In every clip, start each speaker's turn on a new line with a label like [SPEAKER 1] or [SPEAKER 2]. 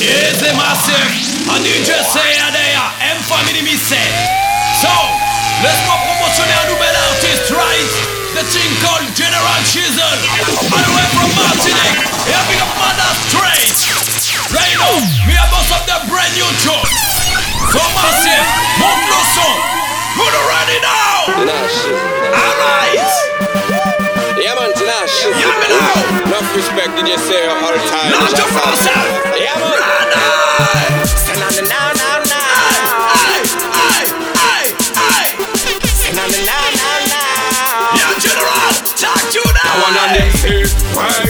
[SPEAKER 1] Easy massive. A DJ C-Air there, M family me. So, let's go promotionner un nouvel artiste, right? The thing called General Shizzle. All the way from Martinique. We up Mother Straight. Right now, me a boss up the brand new tune. So massive, monte le son. Who ready now? Alright.
[SPEAKER 2] Yeah, man, shit.
[SPEAKER 1] Yeah, me now.
[SPEAKER 2] Enough respect, did you say all the time?
[SPEAKER 1] Not your yourself.
[SPEAKER 2] Yeah, man.
[SPEAKER 1] Run
[SPEAKER 2] Stand on the now, now, now.
[SPEAKER 1] Hey, hey, hey, hey.
[SPEAKER 2] Stand on the now, now, now.
[SPEAKER 1] Yeah, General, talk to
[SPEAKER 3] I wanna say, why, why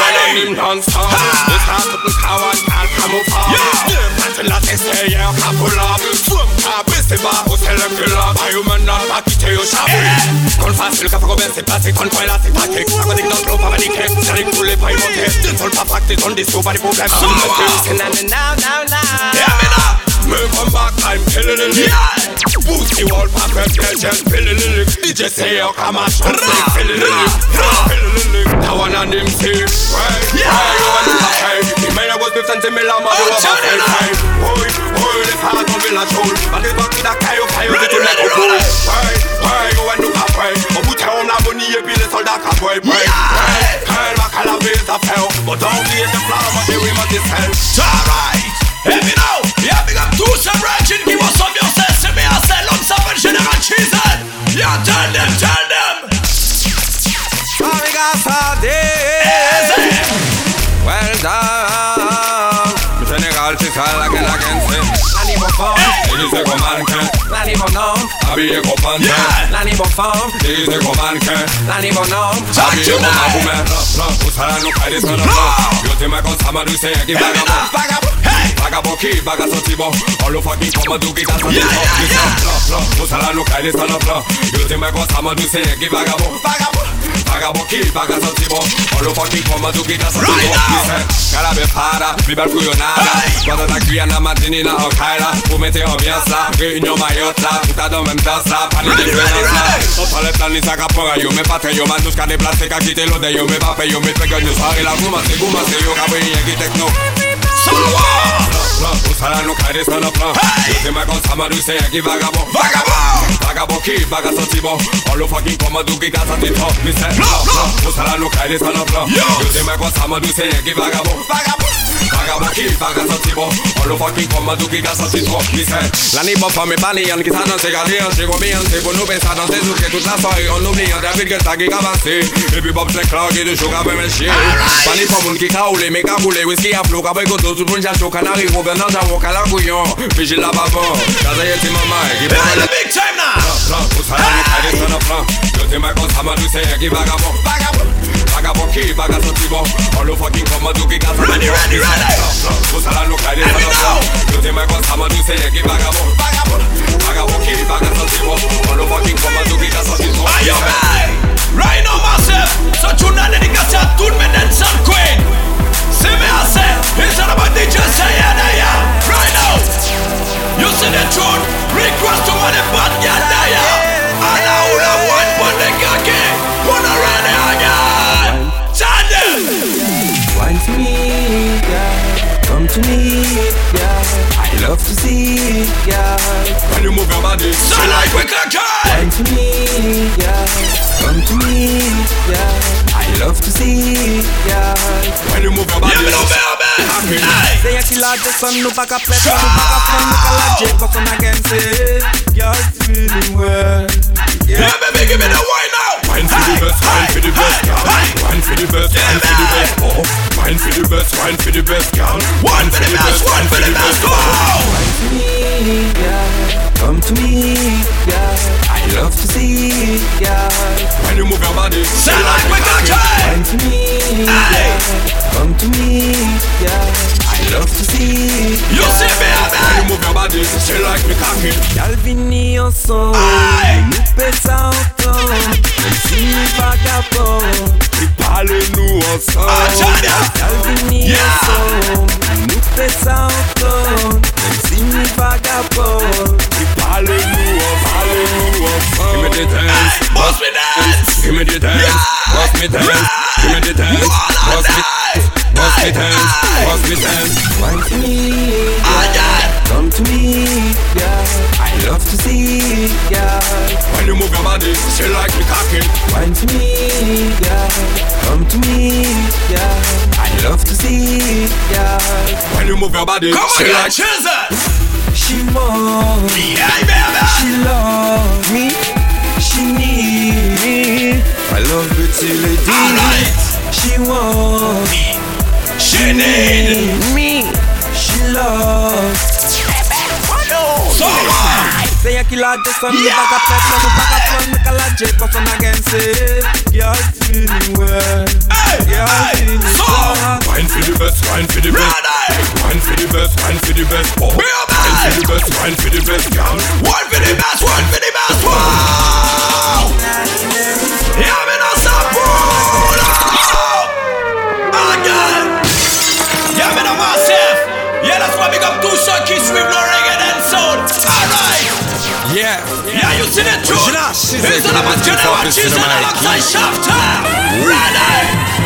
[SPEAKER 1] ready.
[SPEAKER 3] non-stop Det här på den kawan kan kamouflage Patten la tester hier kapula Fum ka bese ba o sele kula Bayo men nan pa kite yo chabu Kon facile ka fako ben se pase Kon kwen la se pake Ako dik non klo pa manike Sari kule pa imote Den sol pa fakte ton disco pa di problem
[SPEAKER 1] So, uh,
[SPEAKER 2] Stand on the now, now, now.
[SPEAKER 1] Hear me now.
[SPEAKER 3] Me come back time killing it
[SPEAKER 1] Yeah.
[SPEAKER 3] Booty wall pack red girl just feeling it DJ say yo come on shot
[SPEAKER 1] Ra,
[SPEAKER 3] feeling it feeling it Now one of them say Right,
[SPEAKER 1] Yeah.
[SPEAKER 3] right, you want to pay The man I was with Sentimela man
[SPEAKER 1] Oh,
[SPEAKER 3] you have a
[SPEAKER 1] turn it up.
[SPEAKER 3] time Oi, oi, the heart on Villa Soul But it's back the Kayo Kayo
[SPEAKER 1] Ready,
[SPEAKER 3] to let
[SPEAKER 1] ready,
[SPEAKER 3] it go
[SPEAKER 1] ready.
[SPEAKER 3] Right, right, you want to pay But put on la money puis les soldats qui boy boy. Right, right, back à la base à faire But don't be the flower but they will not discern
[SPEAKER 1] Alright, hear me
[SPEAKER 3] Qu'on manque
[SPEAKER 4] Nani bon homme
[SPEAKER 3] Habillé qu'on pente
[SPEAKER 1] Yeah.
[SPEAKER 4] Nani bon femme
[SPEAKER 3] dit qu'on manque
[SPEAKER 4] Nani bon homme
[SPEAKER 1] Talk to them.
[SPEAKER 3] Vagabond
[SPEAKER 1] Hey.
[SPEAKER 3] Ah, ki baga santi bon All of fucking come do ki ka santi
[SPEAKER 1] Yeah,
[SPEAKER 3] bon
[SPEAKER 1] yeah, yeah.
[SPEAKER 3] Musala no kay stand up Yo te me kon sama do say ki vagabond Vagabond Vagabond ki baga santi bon All of fucking come do ki ka santi
[SPEAKER 1] Right
[SPEAKER 3] bon
[SPEAKER 1] now.
[SPEAKER 3] Kala be para, mi bal kuyo nada
[SPEAKER 1] Hey.
[SPEAKER 3] Kwada ta na matini na hokaila Pou mette ambiance la, réunion mayot la Puta dans même danse la, pani de
[SPEAKER 1] Ready, ready,
[SPEAKER 3] présence la
[SPEAKER 1] ready.
[SPEAKER 3] Son toilet plan ni kapora yo Me patre yo man tous ka deplase ka kite lo de yo Me pape yo me yo la Koumase koumase yo ka breye ki tekno
[SPEAKER 1] Sawa.
[SPEAKER 3] Usala no stand up plan
[SPEAKER 1] Hey.
[SPEAKER 3] Yo te me kon sama do say ki vagabond
[SPEAKER 1] Vagabond.
[SPEAKER 3] Vagabond ki baga santi bon All of fucking come do ki ka santi top
[SPEAKER 1] Plan, plan.
[SPEAKER 3] Usala no stand up plan
[SPEAKER 1] Yo.
[SPEAKER 3] Yo te me kon sama do say ki vagabond Vagabond Bagabaki, bagasatibo All the fucking coma do que gasta si swap Listen La
[SPEAKER 4] nibo for me bali An kisa dans ses galets J'ai gommé un c'est bon nous ça dans ses souquets Toute la soirée on oublie Un David que ça qui avancé Et puis Bob Slack là Qui de choc avec mes chiens Pani pour moun qui caoule Mes caboulés Whisky à flou Cabay goto Tout moun jacho Canari Gouvernant j'avoue Calagouillon Vigile la bavon Kaza yeti mama Qui
[SPEAKER 1] parle le big time now
[SPEAKER 3] Plan, plan, pousse à la nuit Allez, son plan Yo t'es ma consa Ma douce qui vagabond Vagabond Vagabond ki baga santi bon All come do ki ka santi
[SPEAKER 1] Ready, ready, ready.
[SPEAKER 3] No de
[SPEAKER 1] Let me
[SPEAKER 3] stand up plan
[SPEAKER 1] know.
[SPEAKER 3] Yo te me kon sama do say ki vagabond Vagabond Vagabond ki baga santi bon All come do ki ka santi bon
[SPEAKER 1] Are you? Right now, massive. So tune in dédicace à tout le monde dancehall queen. See me, I say, it's all about DJ C-Air yeah, yeah, yeah. Right now. You see the tune? Request to one bad girl there, yeah. And I will one the cocky. Wanna run it again? Tell them.
[SPEAKER 5] Wine for me, yeah. Come to me, yeah. I love to see, yeah.
[SPEAKER 3] When you move your body
[SPEAKER 1] So like we cocky.
[SPEAKER 5] Wine for me, yeah. Come to me, yeah. I love to see, yeah.
[SPEAKER 3] When you move your body
[SPEAKER 1] Yeah, me know, baby. Hey.
[SPEAKER 5] Say a killer the sun, no back up, let's no back up, no back up, Jake, but come again, say, you're feeling well.
[SPEAKER 1] Yeah, baby, give me the wine now.
[SPEAKER 3] Wine for the best, wine for the best, girl. Wine for the best, wine for the best, oh. Wine for the best, wine for the best, girl.
[SPEAKER 1] One for the best, one for the best. Go.
[SPEAKER 5] to me, yeah. Come to me, yeah. I love to see, yeah.
[SPEAKER 3] When you move your body
[SPEAKER 1] Say like we cocky.
[SPEAKER 5] Come to me,
[SPEAKER 1] Hey.
[SPEAKER 5] yeah. Come to me,
[SPEAKER 6] to see.
[SPEAKER 1] You see me,
[SPEAKER 3] Why you move your body, she like me cocky
[SPEAKER 6] Y'all vini ensemble,
[SPEAKER 1] Aïe.
[SPEAKER 6] nous fait ça ensemble. Même si
[SPEAKER 3] Et parlez-nous ensemble
[SPEAKER 1] Achana.
[SPEAKER 6] y'all vini
[SPEAKER 1] Yeah.
[SPEAKER 6] ensemble, nous fait ça ensemble. Même si vagabonds,
[SPEAKER 3] Et parlez-nous ensemble Parlez-nous ensemble Give me the dance
[SPEAKER 1] Boss me dance.
[SPEAKER 3] Give me the dance. Boss me dance Give me the dance move your body,
[SPEAKER 6] Come
[SPEAKER 3] she
[SPEAKER 1] again,
[SPEAKER 3] like
[SPEAKER 1] Jesus.
[SPEAKER 6] She wants me, she loves me, she needs me. I love pretty lady.
[SPEAKER 1] Alright.
[SPEAKER 6] She wants me.
[SPEAKER 1] She need
[SPEAKER 6] me, she loves.
[SPEAKER 1] someone.
[SPEAKER 6] Say a killer just on the
[SPEAKER 1] Yeah.
[SPEAKER 6] back of pet, no back of front, make a la jet, cause on again say, you're feeling well,
[SPEAKER 1] Hey,
[SPEAKER 6] you're
[SPEAKER 1] hey,
[SPEAKER 6] feeling
[SPEAKER 1] so.
[SPEAKER 6] well.
[SPEAKER 3] Wine for the best, wine for the best
[SPEAKER 1] Ready.
[SPEAKER 3] Wine for the best, wine for the best oh.
[SPEAKER 1] Be a man.
[SPEAKER 3] Wine for the best, wine for the best girl
[SPEAKER 1] One for the best, one for the best. Shafter. Ready.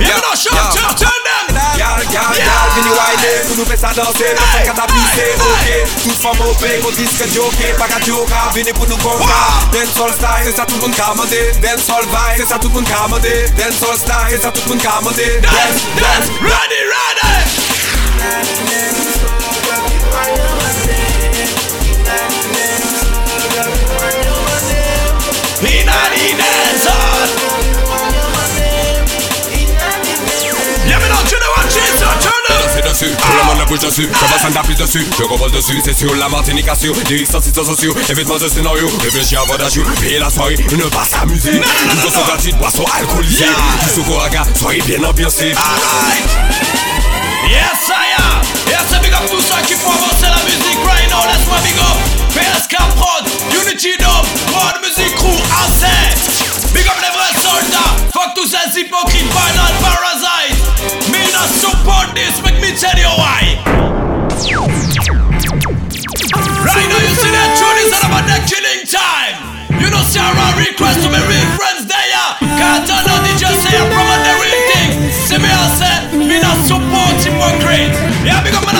[SPEAKER 1] You know Shafter, turn them.
[SPEAKER 3] Gal, gal,
[SPEAKER 1] Yeah.
[SPEAKER 3] gal, vini wine Pou nou fè sa danse, nou fè kata pise, ok Tout fòm opè, kon diske joke Pa ka joka, vini pou nou konka
[SPEAKER 1] Wow.
[SPEAKER 3] Dancehall style, se sa tout moun ka mande Dancehall vibe, se sa tout moun ka mande Dancehall style, se sa tout moun ka mande
[SPEAKER 1] Dance, dance, ready, ready. Inna the desert. Yeah,
[SPEAKER 3] tout le monde la dessus Je passe un tapis dessus, je dessus C'est sur la Martinique assure, lyrics sortis sociaux Événements de scénario, réfléchis avant d'agir Payer la soirée, ne pas s'amuser Nous sommes
[SPEAKER 1] non.
[SPEAKER 3] gratuites, boissons. Du bien ambiancés.
[SPEAKER 1] Yes, I am. Up tout ça qui font avancer la musique right now. Let's go big up. PSK Prod, Unity Dub, Prod Music Crew, AC. Big up les vrais soldats. Fuck tous ces hypocrites, final parasites. Me not support this, make me tell you why. Right now you see that tune is about the killing time. You know Sarah request to me real friends there. Can't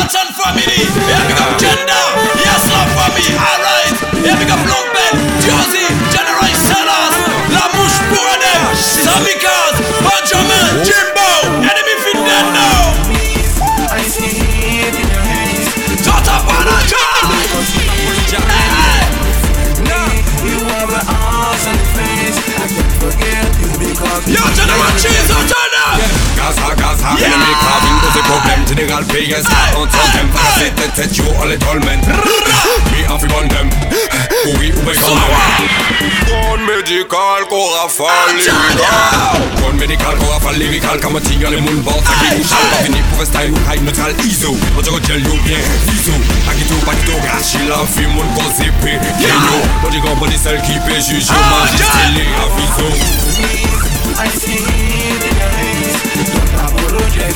[SPEAKER 1] Yeah, Manhattan family. Yeah, big up gender. Yes, love for me. Alright. Yeah, big up Long Ben, Josie, General Sellers, La Mouche pour them, Samikas, Benjamin, Jimbo. Enemy fit dead now. Tata Panacha. Hey. Yo, General Cheese, turn up.
[SPEAKER 3] Gaza, Gaza,
[SPEAKER 1] Yeah.
[SPEAKER 3] enemy carving Pose problème, général PS On t'entend pas c'est tête tête yo on les dolmen Me en fi bon dem Oui ou ben quand Con médical qu'on rafale lyrical Con médical qu'on rafale lyrical Comme un tigre les moules bords Ça qui nous chale Pas fini pour style ou high neutral ISO. On te retient yo bien ISO. Paquito, paquito, gachi la fi moun kon zépé Kenyo, on dit qu'on body celle qui peut juger
[SPEAKER 1] Ah,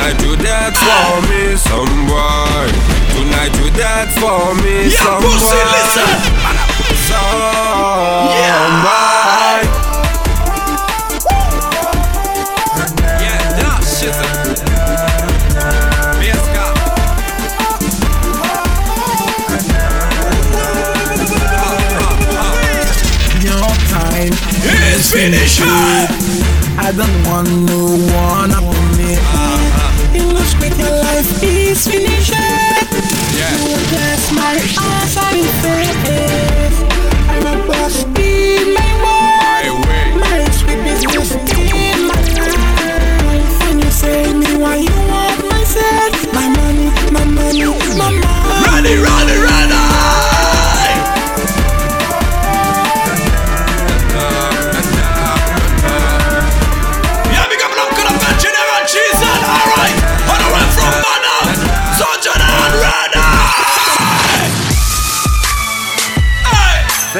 [SPEAKER 6] Tonight
[SPEAKER 3] you that
[SPEAKER 1] for me,
[SPEAKER 3] some boy. Tonight you dance for me,
[SPEAKER 1] Yeah,
[SPEAKER 3] some
[SPEAKER 1] pussy,
[SPEAKER 3] boy.
[SPEAKER 1] listen.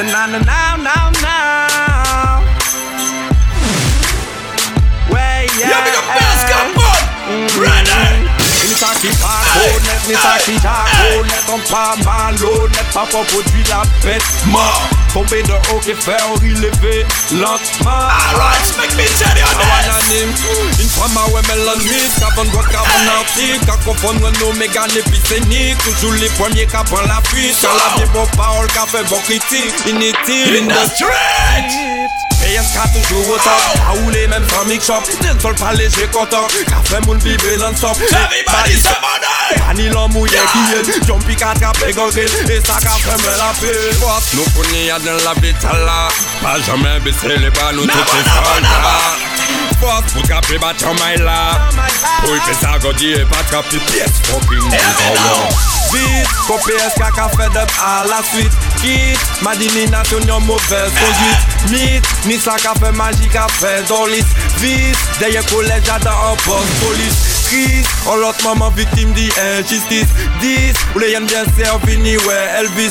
[SPEAKER 3] Now, now, now, now. Way, yeah.
[SPEAKER 1] yeah, big up Bass Capone. Ready.
[SPEAKER 3] Nitaki pas honnête, Nitaki pas honnête On pas malhonnête, papa produit la bête
[SPEAKER 1] More.
[SPEAKER 3] Tomber de haut et faire relever lentement.
[SPEAKER 1] Alright, make me tell you this.
[SPEAKER 3] Une femme à ouais mélanimique Qu'avant de boire, qu'avant d'antique Qu'à confondre nos puis scéniques Toujours les premiers qui prennent la fuite. Quand la vie bon parole, qu'a fait bon critique Inutile,
[SPEAKER 1] In the street.
[SPEAKER 3] rien qu'à toujours autant À où les mêmes familles que shop Ils pas léger content Café moule bibé l'ensemble
[SPEAKER 1] Everybody
[SPEAKER 3] se mouillé qui est Jumpy Et ça qu'a fait me la pile Nous dans la Pas jamais baisser les bras nous tout Force pour trapper battre maille là Pour y faire ça godi et pas trapper pièce fucking
[SPEAKER 1] now.
[SPEAKER 3] Vite, SK qu'a fait de à la suite Quitte, Madini nation yon mauvaise conduite Mythe, ni ça qu'a fait magie qu'a fait dans liste Vice, derrière collège j'adore en poste police. Crise, en l'autre maman victime d'injustice 10, ou les y'en bien ni ouais Elvis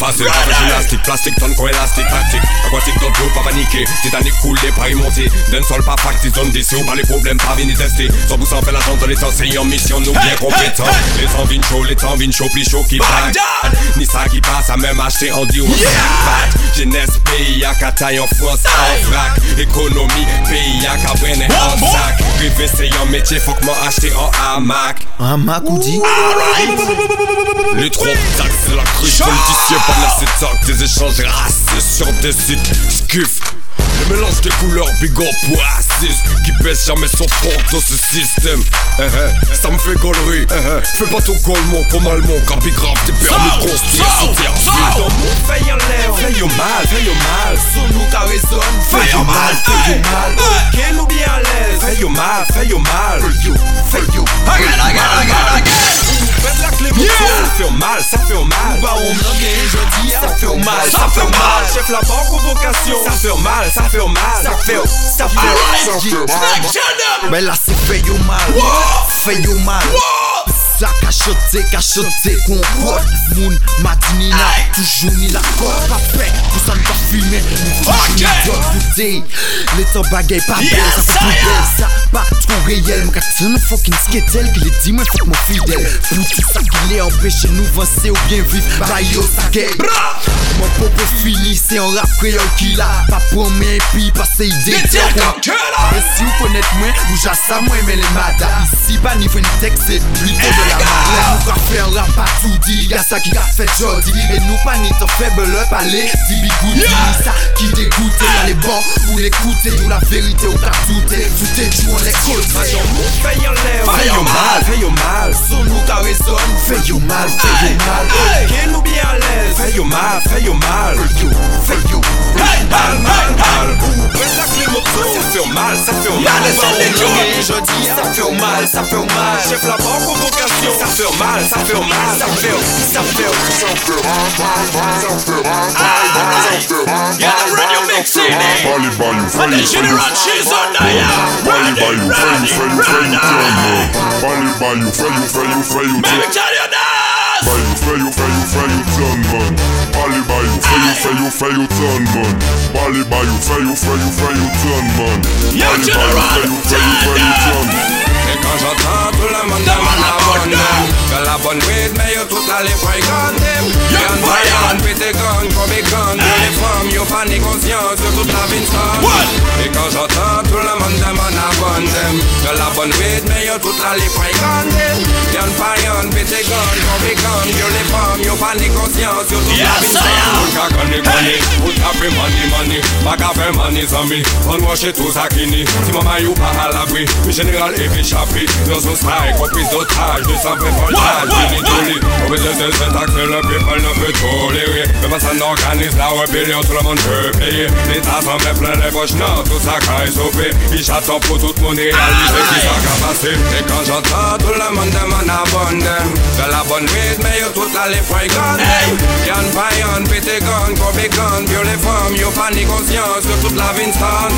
[SPEAKER 3] facile, avec gymnastique, plastique, tonne quoi élastique, pratique. Aquatique, d'autres l'eau, pas paniquer. Titanic coulé, pas remonté D'un sol, pas factice, zone d'ici ou pas les problèmes, pas venir tester 100% fait la chance de l'essentiel en mission, nous bien compétents. Les temps viennent chaud, les temps viennent chaud, plus chaud qui back Ni ça qui passe, à même acheter en dio
[SPEAKER 1] Yeah.
[SPEAKER 3] Jeunesse, pays à Cataille en France, en vrac. Économie, pays à Cabrenne en sac. Privé, c'est un métier, faut que moi acheter en hamac.
[SPEAKER 6] Un macoudi.
[SPEAKER 3] les trois taxes, c'est la cruche
[SPEAKER 1] Chaud.
[SPEAKER 3] Par la sétoc Des échanges racistes sur des sites Skiff le mélange des couleurs bigot pour raciste Qui baisse jamais son front dans ce système. Eh, eh, Ça me fait gaulerie eh, eh. Fais pas ton golemon comme allemand Car big grave t'es permis de construire
[SPEAKER 1] So,
[SPEAKER 3] sous terre. Dans mon fait en l'air Fais yo mal, fais yo mal. Sous nous car résonne
[SPEAKER 1] Fais yo mal,
[SPEAKER 3] yo
[SPEAKER 1] hey,
[SPEAKER 3] mal. Ok nous bien à l'aise Fais yo mal, fais yo mal. Fais yo, fais yo
[SPEAKER 1] Again, again, again, again.
[SPEAKER 3] Faites la clé
[SPEAKER 1] Yeah.
[SPEAKER 3] Ça fait mal, ça fait mal. Bah on me jeudi Ça fait mal,
[SPEAKER 1] Ça fait mal.
[SPEAKER 3] Chef la banque convocation Ça fait mal, ça fait mal. Ça fait, ça fait
[SPEAKER 1] tell them.
[SPEAKER 6] Mais là c'est fait yo mal. Fait mal la kachote, kachote kon kote Moun madini
[SPEAKER 1] na
[SPEAKER 6] toujou ni la kote Pa pek pou sa mpa filme
[SPEAKER 1] Mou
[SPEAKER 6] toujou ni diot vide Le
[SPEAKER 1] tan
[SPEAKER 6] bagay pa bel,
[SPEAKER 1] sa
[SPEAKER 6] se
[SPEAKER 1] pou
[SPEAKER 6] bel Sa pa tro reyel Mwen ka ten fokin sketel Ki le di mwen fok mwen fidel Pouti sa ki le empeshe nou vanse ou bien viv Bayo sa gay Mwen popo fini se an rap kreol ki la. Pa promen pi
[SPEAKER 1] pase ide Detil kakela
[SPEAKER 6] E si ou konet mwen, ou jasa mwen men le mada pas ni venu texer, lui de la nous faire la partout dit, ça qui fait jodi Et nous pas ni faible ça qui dégoûte. Les l'écouter, la vérité Tout est
[SPEAKER 3] l'air
[SPEAKER 1] mal,
[SPEAKER 3] faisons mal,
[SPEAKER 6] son nous ta résonne Faisons mal, mal,
[SPEAKER 3] ok nous bien à l'aise. Mal, faisons mal,
[SPEAKER 6] Mal,
[SPEAKER 1] mal, mal, ou ça
[SPEAKER 3] les Ça fait mal, ça fait mal, ça fait mal
[SPEAKER 1] Y'a des
[SPEAKER 6] Je dis ça fait mal, ça fait mal.
[SPEAKER 3] Banque convocation, ça fait mal, ça fait mal, ça fait, ça fait, ça fait
[SPEAKER 1] Yeah, radio mixing On the general cheese on the Ready, ready, ready
[SPEAKER 7] Bali bayu, fayu, fayu, fayu,
[SPEAKER 1] Let me tell you this
[SPEAKER 7] Bayu, fayu, fayu, fayu, turn man Bali bayu, fayu, fayu, fayu, turn man Bali bayu, fayu, fayu, fayu, turn man Bali bayu,
[SPEAKER 1] General,
[SPEAKER 7] fayu, fayu,
[SPEAKER 1] tell
[SPEAKER 7] fayu,
[SPEAKER 1] them.
[SPEAKER 7] turn
[SPEAKER 3] Et quand j'entends tout le monde demande la bonne Que la bonne weed, mais yo toute la les fréquente Y'en voyant, pété gun, comme les De les femmes, yo pas conscience de toute la vie
[SPEAKER 1] What?
[SPEAKER 3] Et quand j'entends tout le monde demande la bonne Que la bonne weed, mais yo toute la les fréquente Y'en voyant, pété gun, comme les De les femmes, yo pas conscience de toute la
[SPEAKER 1] Yes,
[SPEAKER 3] vie
[SPEAKER 1] I am.
[SPEAKER 3] Moun ka koni koni, ou tape money money ka fe money zami, on wache tou sakini. Si maman you pa à l'abri, le général est pris dans son d'otage, cet acte, le people ne peut tolérer. Mais pas ça n'organise la rébellion, tout le monde payer. L'État s'en met plein les poches, non, tout ça sauvé. Il pour toute mon réalité qui s'en Et quand j'entends tout le monde demande de la bonne rythme, mais yo tout la les points gone. Yann Payan, Pétégon, Corbégon, vieux les femmes, pas ni conscience toute la Vinston.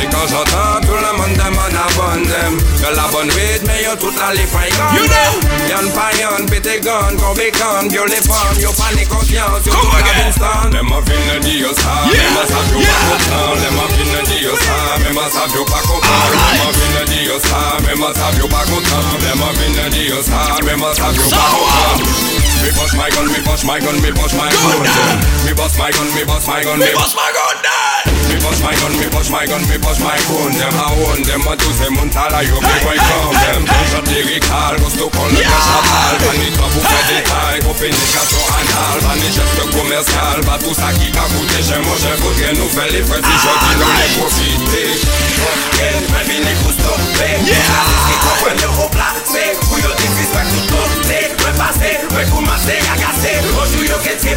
[SPEAKER 3] Et quand j'entends tout le monde demande de la bonne weed, mais yo toute la les fréquente
[SPEAKER 1] You know.
[SPEAKER 3] Y'en pas y'en pété gun, comme les guns Puis les femmes, yo pas ni conscience de
[SPEAKER 1] Come
[SPEAKER 3] la
[SPEAKER 1] again.
[SPEAKER 3] Winston Les ma fin ne dit yo ça,
[SPEAKER 1] Yeah.
[SPEAKER 3] mais ma ça yo
[SPEAKER 1] Yeah.
[SPEAKER 3] pas content Les ma fin ne dit yo ça, mais ma ça yo pas content Les ma fin ne dit yo ça, mais ma ça yo pas content Les ma fin ne dit yo ça, mais ma ça yo pas content Me bust my gun, me bust my gun, me bust my gun. Me bust my gun, me bust my gun,
[SPEAKER 1] Me bust my gun down
[SPEAKER 3] me bust my gun, me bust my gun, me bust my gun. Them I own them, I do say montala, you be quite from them. Shot lyrical, gusto con le chaval. Panito pour faire des tailles, pour pénétration anale. Pani geste commercial, pas tout ça qui a coûté chez moi, j'ai voudrais nous faire les frais si je dis non les profiter. Mais vini gusto,
[SPEAKER 1] Yeah.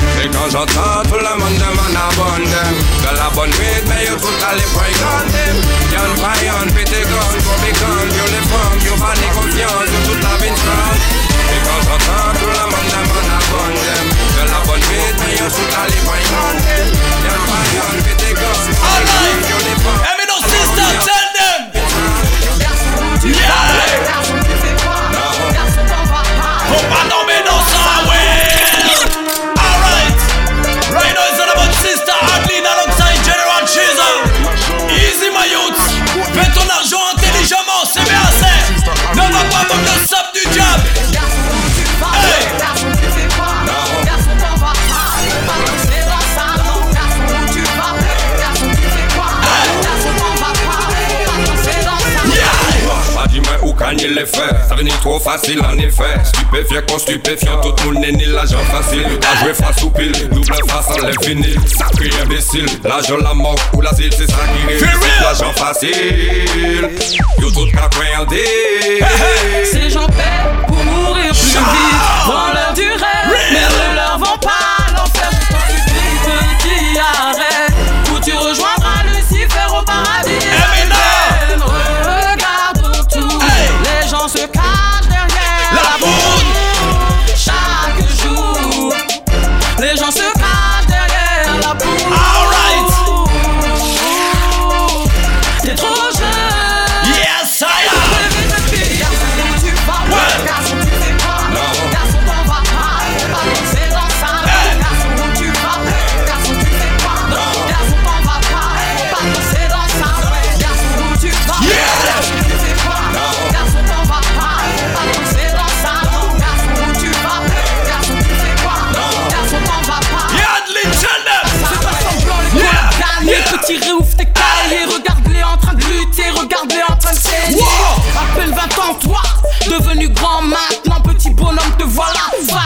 [SPEAKER 7] reste
[SPEAKER 3] Et quand j'entends tout le monde
[SPEAKER 1] demande la bonne
[SPEAKER 7] De
[SPEAKER 3] la bonne weed, mais yo tout à les fréquente Y'en pas y'en pété gun, comme les guns Yo les femmes, yo pas ni conscience, yo toute la vie Et quand j'entends tout le monde demande la bonne De la bonne weed, mais yo tout à les fréquente Y'en pas y'en pété gun, comme les guns Yo les femmes,
[SPEAKER 1] Hey, me no sister, tell them
[SPEAKER 3] faits, ça venait trop facile en effet. Stupéfiant contre stupéfiant, tout le monde n'est ni l'argent facile. À jouer face au pile, double face en l'infini. Sacré imbécile, l'argent la mort ou l'asile, c'est ça qui réussit.
[SPEAKER 1] real.
[SPEAKER 3] L'argent facile, yo tout qu'à.
[SPEAKER 8] Ces gens paient pour mourir plus vite dans leur durée, mais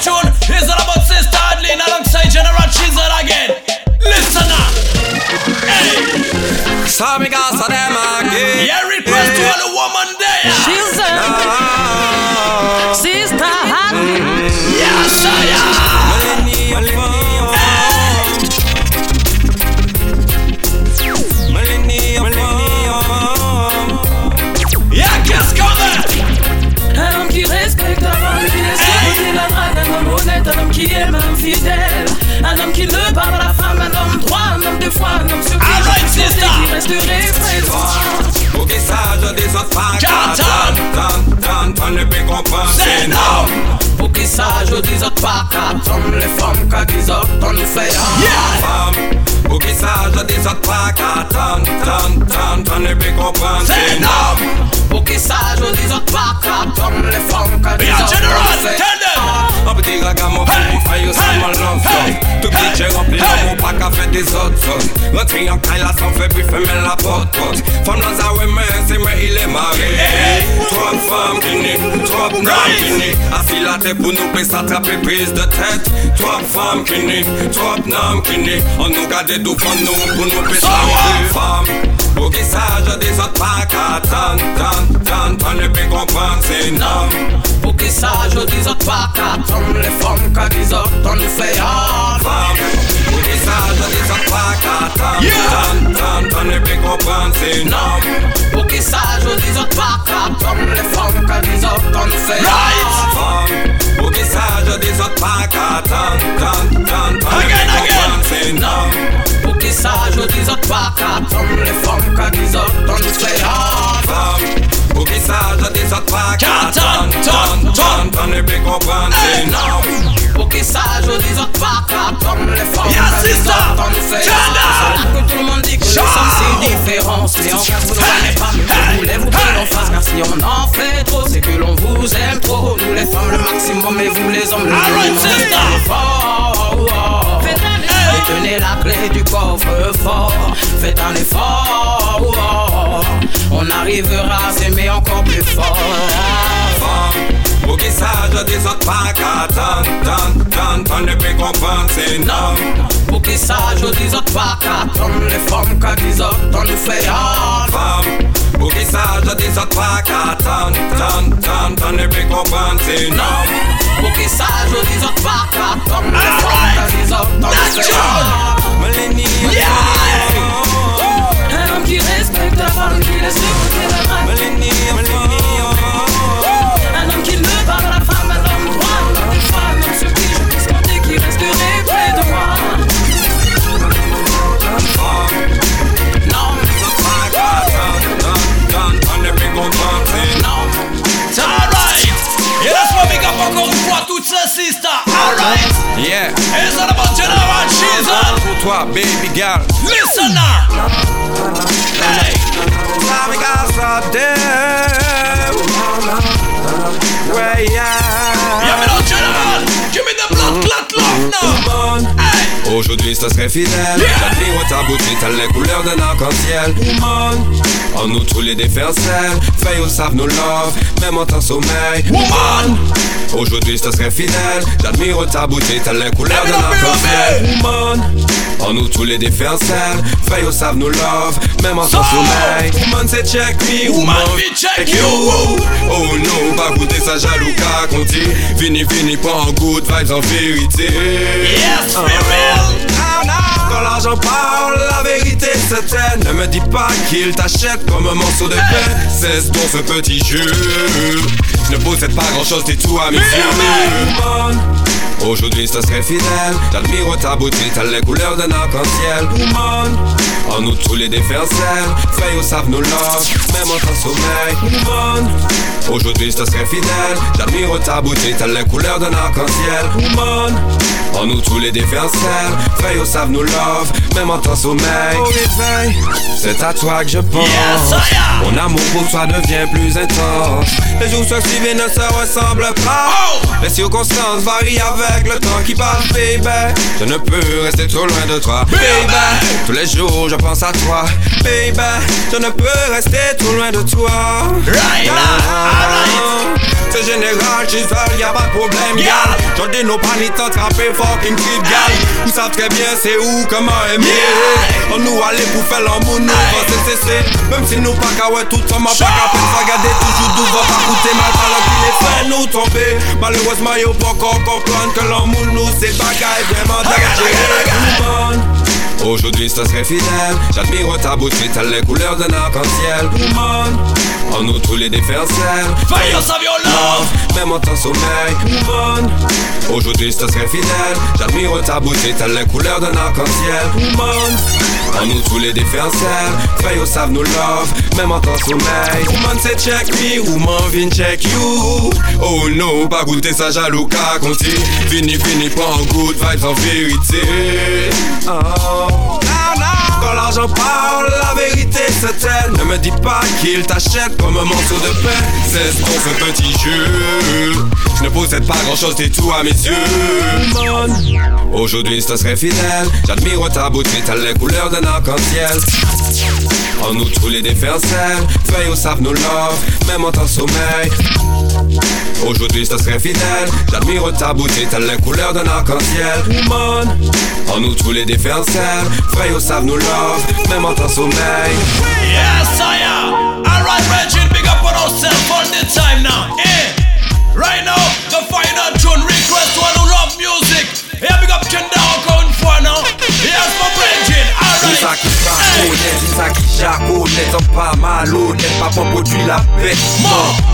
[SPEAKER 1] tune
[SPEAKER 8] resterai près de toi.
[SPEAKER 3] Pour que ça, je ne peut comprendre.
[SPEAKER 1] C'est.
[SPEAKER 8] Pour ça, je pas. Les femmes qui disent on nous fait
[SPEAKER 1] Yeah!
[SPEAKER 3] Pour que ça, je ne peut comprendre.
[SPEAKER 1] C'est.
[SPEAKER 8] Pour
[SPEAKER 3] De qui nient, trop de hommes qui nient Assis la tête pour nous puis s'attraper prise de tête. Trop de qui nient, trop de nient On nous garde tout pour nous pour nous puis
[SPEAKER 1] So
[SPEAKER 3] s'attraper femmes Pour qu'ils sachent des autres pas qu'à tant, tant, tant, tant ne peut comprendre c'est non
[SPEAKER 8] Pour qu'ils sachent, dis autres pas qu'attendre les femmes, qu'à qu'ils autres, on nous fait un.
[SPEAKER 3] femme Pour qu'ils sachent des autres pas qu'à tant,
[SPEAKER 1] Yeah.
[SPEAKER 3] tant, tant, tant ne peut comprendre c'est non
[SPEAKER 8] Pour qu'ils sachent, dis autres pas qu'attendre les femmes, qu'à qu'ils autres, on nous fait
[SPEAKER 1] Right.
[SPEAKER 8] un.
[SPEAKER 3] Femme Pour qu'ils sachent des autres pas qu'à tant, tant, tant, tant ne
[SPEAKER 1] Again,
[SPEAKER 3] peut
[SPEAKER 1] again.
[SPEAKER 3] comprendre c'est non
[SPEAKER 8] Pour qu'ils Que tout le monde dit que les
[SPEAKER 1] Shout.
[SPEAKER 8] hommes c'est différent. Mais en cas vous ne voulez pas, vous voulez vous
[SPEAKER 1] Hey.
[SPEAKER 8] l'on fasse. Car si on en fait trop, c'est que l'on vous aime trop. Nous les femmes le maximum et vous les hommes le minimum. Faites un effort. Et tenez la clé du coffre fort. Faites un effort. On arrivera à s'aimer encore plus fort fan Bukisaj a dizot pa ka tan, tan, tan Tan de
[SPEAKER 1] pe kompan se nan Bukisaj ka tan Le fam ka dizot tan de
[SPEAKER 3] fe
[SPEAKER 1] yan Fam Bukisaj a dizot
[SPEAKER 3] pa toi baby girl
[SPEAKER 1] Listen now. Hey.
[SPEAKER 3] Ça me casse la tête Ouais yeah
[SPEAKER 1] know General. Give me the blood clot love now. Hey.
[SPEAKER 3] Aujourd'hui ce serait fidèle
[SPEAKER 1] Yeah.
[SPEAKER 3] La vie au tabou telle les couleurs d'un arc-en-ciel Woman En nous tous les défercelles Feuilles au savent nos love Même en temps sommeil
[SPEAKER 1] Woman.
[SPEAKER 3] Aujourd'hui ce serait fidèle J'admire ta beauté telle les couleurs d'un arc-en-ciel Woman En nous tous les défercelles Feuilles au savent nos love Même en
[SPEAKER 1] So.
[SPEAKER 3] sommeil. Woman c'est check me
[SPEAKER 1] Woman, we check you.
[SPEAKER 3] Oh non pas goûter sa jaloux qu'à compter Fini fini pas en good vibes en vérité.
[SPEAKER 1] Yes, be real.
[SPEAKER 3] Quand l'argent parle, la vérité certaine Ne me dis pas qu'il t'achète comme un morceau de pain. Cesse pour ce petit jeu Je ne possède pas grand chose, t'es tout à mes yeux Aujourd'hui ce serait fidèle. J'admire ta beauté, t'as les couleurs d'un arc-en-ciel. Woman En nous tous les défercelles Feuilles au savent nos love Même en temps sommeil. Woman Aujourd'hui ce serait fidèle. J'admire ta beauté, t'as les couleurs d'un arc-en-ciel. Woman En nous tous les défercelles Feuilles au savent nos love Même en temps sommeil. Au réveil C'est à toi que je pense.
[SPEAKER 1] Am.
[SPEAKER 3] Mon amour pour toi devient plus intense. Les jours suivent ne se ressemblent pas.
[SPEAKER 1] Oh.
[SPEAKER 3] Les circonstances varient avec le temps qui passe, baby. Je ne peux rester trop loin de toi, baby. Tous les jours, je pense à toi, baby. Je ne peux rester trop loin de toi.
[SPEAKER 1] Right now, alright.
[SPEAKER 3] C'est général, chez seul, y'a pas de problème, gal. J'en dis nos paniques, t'attraper fucking type, gal. Vous savez très bien c'est où, comment aimer. On nous allait pour faire l'amour, nous, va se cesser. Même si nous pas qu'à ouais, tout ça m'a
[SPEAKER 1] Sure.
[SPEAKER 3] pas qu'à peine regarder toujours d'où va pas coûter mal pendant qu'il est fait nous tomber. Malheureusement, y'a pas encore comprendre que l'amour, nous, c'est bagaille vraiment dégagé. Aujourd'hui, ce serait fidèle. J'admire ta beauté, t'as les couleurs d'un arc-en-ciel. Woman. En nous, tous les défercelles.
[SPEAKER 1] Of your love.
[SPEAKER 3] Même en temps sommeil, woman Aujourd'hui je te serais fidèle J'admire ta beauté, t'as les couleurs d'un arc-en-ciel Woman En nous tous les défercelles au savent nos love Même en temps sommeil Woman c'est check me, woman vin check you Oh no, pas goûter ça jaloux qu'à compter Fini, fini, pas en good vibes en vérité Oh quand l'argent parle, la vérité se tait Ne me dis pas qu'il t'achète comme un morceau de pain. Cesse pour ce petit jeu. Je ne possède pas grand chose, t'es tout à mes yeux. Aujourd'hui je te fidèle. J'admire ta beauté, t'as les couleurs d'un arc-en-ciel En nous tous les défercelles Feuilles au savent nos love Même en temps sommeil. Aujourd'hui je te serais fidèle. J'admire ta beauté, t'as les couleurs d'un arc-en-ciel. Woman. En nous tous les défercelles Feuilles au savent nos love Même en temps sommeil. T'as pas pour produit la bête
[SPEAKER 1] Man.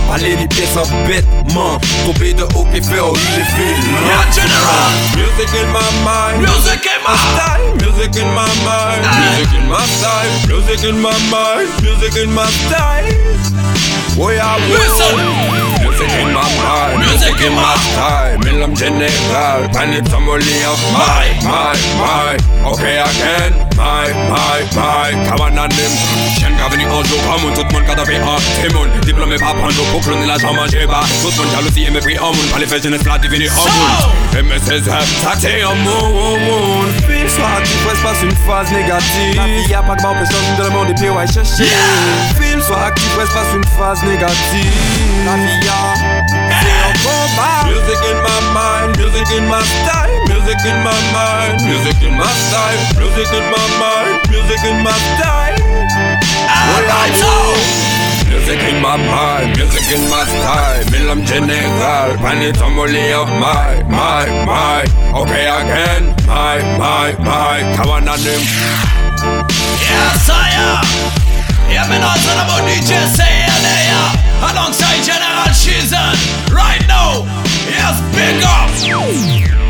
[SPEAKER 3] Parler les pièces en bêtement Tomber de haut et faire relever
[SPEAKER 1] Yeah, General.
[SPEAKER 3] Music in my mind.
[SPEAKER 1] Music in my
[SPEAKER 3] style, music in my mind, music in my style, music in my mind, music in my style. Oh yeah,
[SPEAKER 1] Listen.
[SPEAKER 3] Music in my mind,
[SPEAKER 1] Music in my-
[SPEAKER 3] style. Milam général, panique somoli of my, my, my. Okay again, my, my, my. Kawananim, chien qu'a venu un jour comme tout le monde qu'a tapé un témoin. Diplômé pas prendre pour cloner la jambe manger bas. Tout le monde jalousie et mépris en monde. Pas les fesses jeunesse plat devenu en monde. Et mais c'est ça, ça c'est un monde. Puis soit tu presses pas une phase négative. La vie y'a pas de bon personne dans le monde et puis ouais chercher. Film tu presses pas une phase négative. La vie y'a c'est un combat. Music in my mind, music in my style, music in my mind, music in my style, music in my mind, music in my style.
[SPEAKER 1] Alright, so.
[SPEAKER 3] Music in my mind, music in my style Milam général, panique tomoli of my, my, my Okay again, my, my, my Kawananim
[SPEAKER 1] Yes, I am. Yeah, me know something about DJ C-Air and there. Alongside General Shizzle. Right now. Yes, big up.